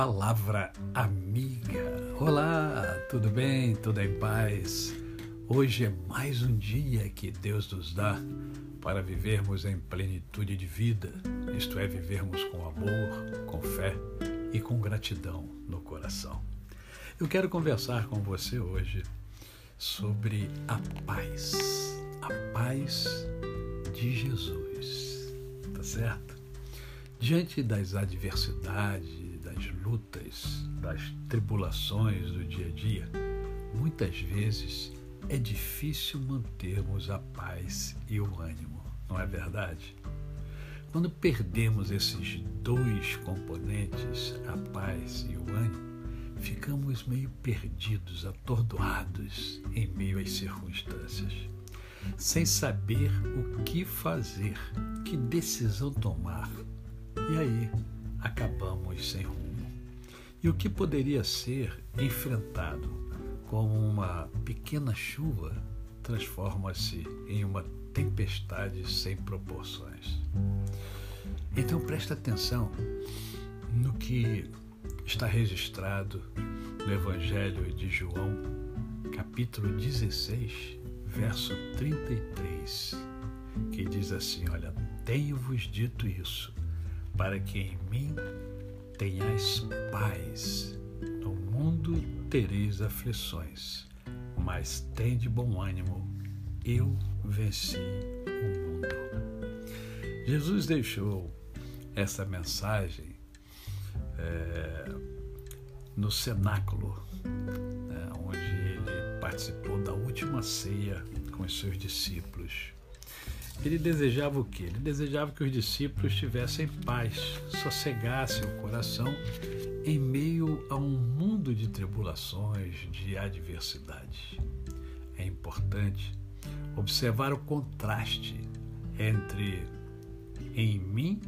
Palavra amiga. Olá, tudo bem? Tudo em paz? Hoje é mais um dia que Deus nos dá para vivermos em plenitude de vida, isto é, vivermos com amor, com fé e com gratidão no coração. Eu quero conversar com você hoje sobre a paz, a paz de Jesus, tá certo? Diante das adversidades, das lutas, das tribulações do dia a dia, muitas vezes é difícil mantermos a paz e o ânimo, não é verdade? Quando perdemos esses dois componentes, a paz e o ânimo, ficamos meio perdidos, atordoados em meio às circunstâncias, sem saber o que fazer, que decisão tomar. E aí acabamos sem rumo. E o que poderia ser enfrentado como uma pequena chuva transforma-se em uma tempestade sem proporções. Então presta atenção no que está registrado no Evangelho de João, capítulo 16, verso 33, que diz assim: Olha, tenho-vos dito isso, para que em mim tenhais paz. No mundo tereis aflições, mas tende bom ânimo, eu venci o mundo. Jesus deixou essa mensagem é, no cenáculo, né, onde ele participou da última ceia com os seus discípulos. Ele desejava o quê? Ele desejava que os discípulos tivessem paz, sossegassem o coração em meio a um mundo de tribulações, de adversidades. É importante observar o contraste entre em mim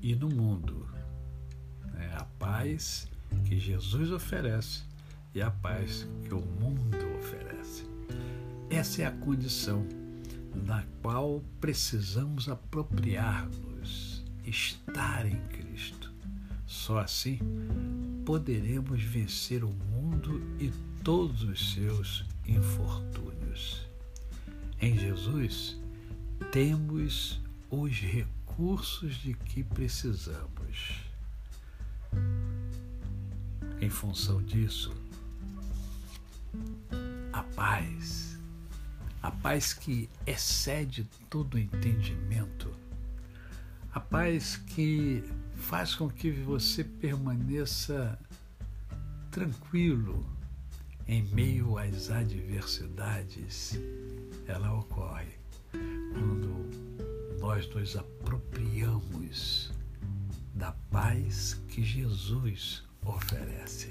e no mundo. É a paz que Jesus oferece e a paz que o mundo oferece. Essa é a condição na qual precisamos apropriar-nos, estar em Cristo. Só assim poderemos vencer o mundo e todos os seus infortúnios. Em Jesus temos os recursos de que precisamos. Em função disso, a paz a paz que excede todo entendimento, a paz que faz com que você permaneça tranquilo em meio às adversidades, ela ocorre quando nós nos apropriamos da paz que Jesus oferece.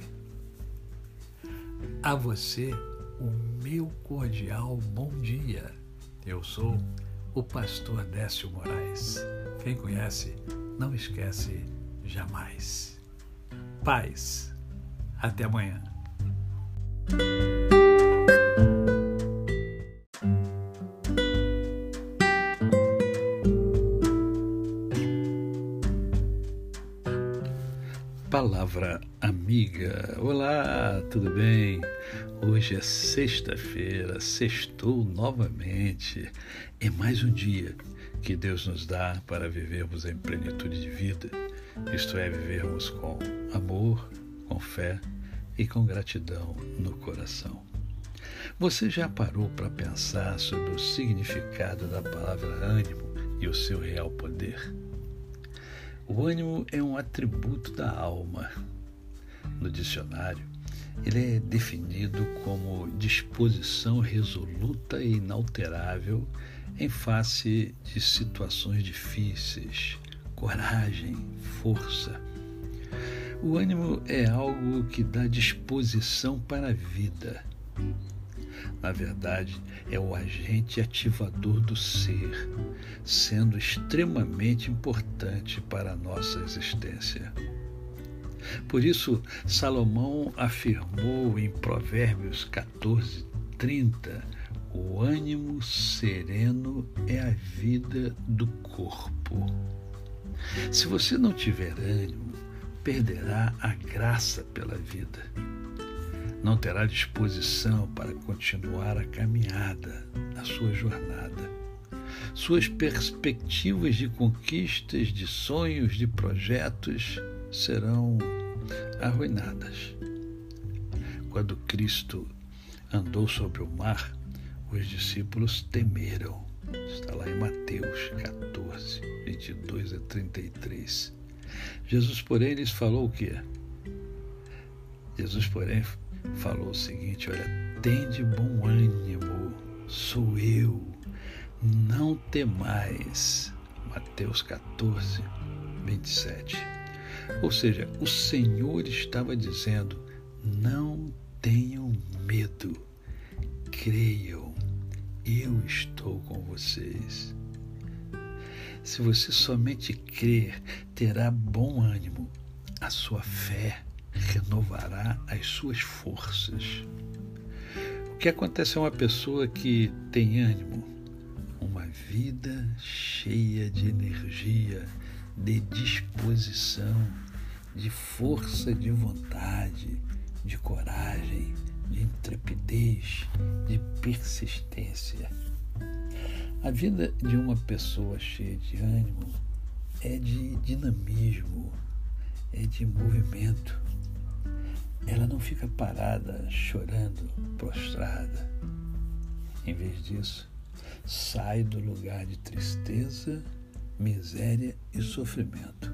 A você, o meu cordial bom dia. Eu sou o pastor Décio Moraes. Quem conhece, não esquece jamais. Paz. Até amanhã. Palavra amiga. Olá, tudo bem? Hoje é sexta-feira, sextou novamente. É mais um dia que Deus nos dá para vivermos em plenitude de vida, isto é, vivermos com amor, com fé e com gratidão no coração. Você já parou para pensar sobre o significado da palavra ânimo e o seu real poder? O ânimo é um atributo da alma. No dicionário, ele é definido como disposição resoluta e inalterável em face de situações difíceis, coragem, força. O ânimo é algo que dá disposição para a vida. Na verdade, é o agente ativador do ser, sendo extremamente importante para a nossa existência. Por isso, Salomão afirmou em Provérbios 14, 30, o ânimo sereno é a vida do corpo. Se você não tiver ânimo, perderá a graça pela vida. Não terá disposição para continuar a caminhada, a sua jornada. Suas perspectivas de conquistas, de sonhos, de projetos serão arruinadas. Quando Cristo andou sobre o mar, os discípulos temeram. Está lá em Mateus 14, 22 a 33. Jesus, porém, lhes falou o quê? Jesus, porém, falou o seguinte: Olha, tende bom ânimo, sou eu, não temais. Mateus 14, 27. Ou seja, o Senhor estava dizendo: não tenham medo, creiam, eu estou com vocês. Se você somente crer, terá bom ânimo, a sua fé renovará as suas forças. O que acontece a uma pessoa que tem ânimo? Uma vida cheia de energia, de disposição, de força de vontade, de coragem, de intrepidez, de persistência. A vida de uma pessoa cheia de ânimo é de dinamismo, é de movimento. Ela não fica parada, chorando, prostrada. Em vez disso, sai do lugar de tristeza, miséria e sofrimento.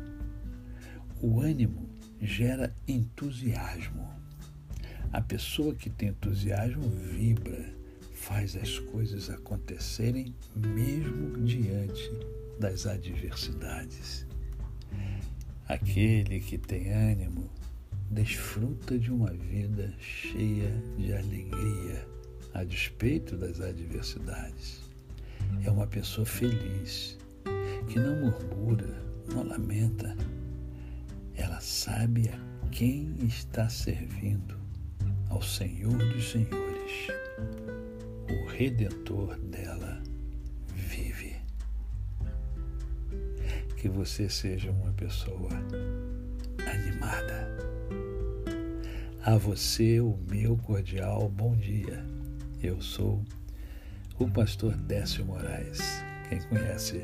O ânimo gera entusiasmo. A pessoa que tem entusiasmo vibra, faz as coisas acontecerem mesmo diante das adversidades. Aquele que tem ânimo desfruta de uma vida cheia de alegria, a despeito das adversidades. É uma pessoa feliz, que não murmura, não lamenta. Ela sabe a quem está servindo ao Senhor dos Senhores. O Redentor dela vive. Que você seja uma pessoa animada. A você o meu cordial bom dia. Eu sou o pastor Décio Moraes. Quem conhece,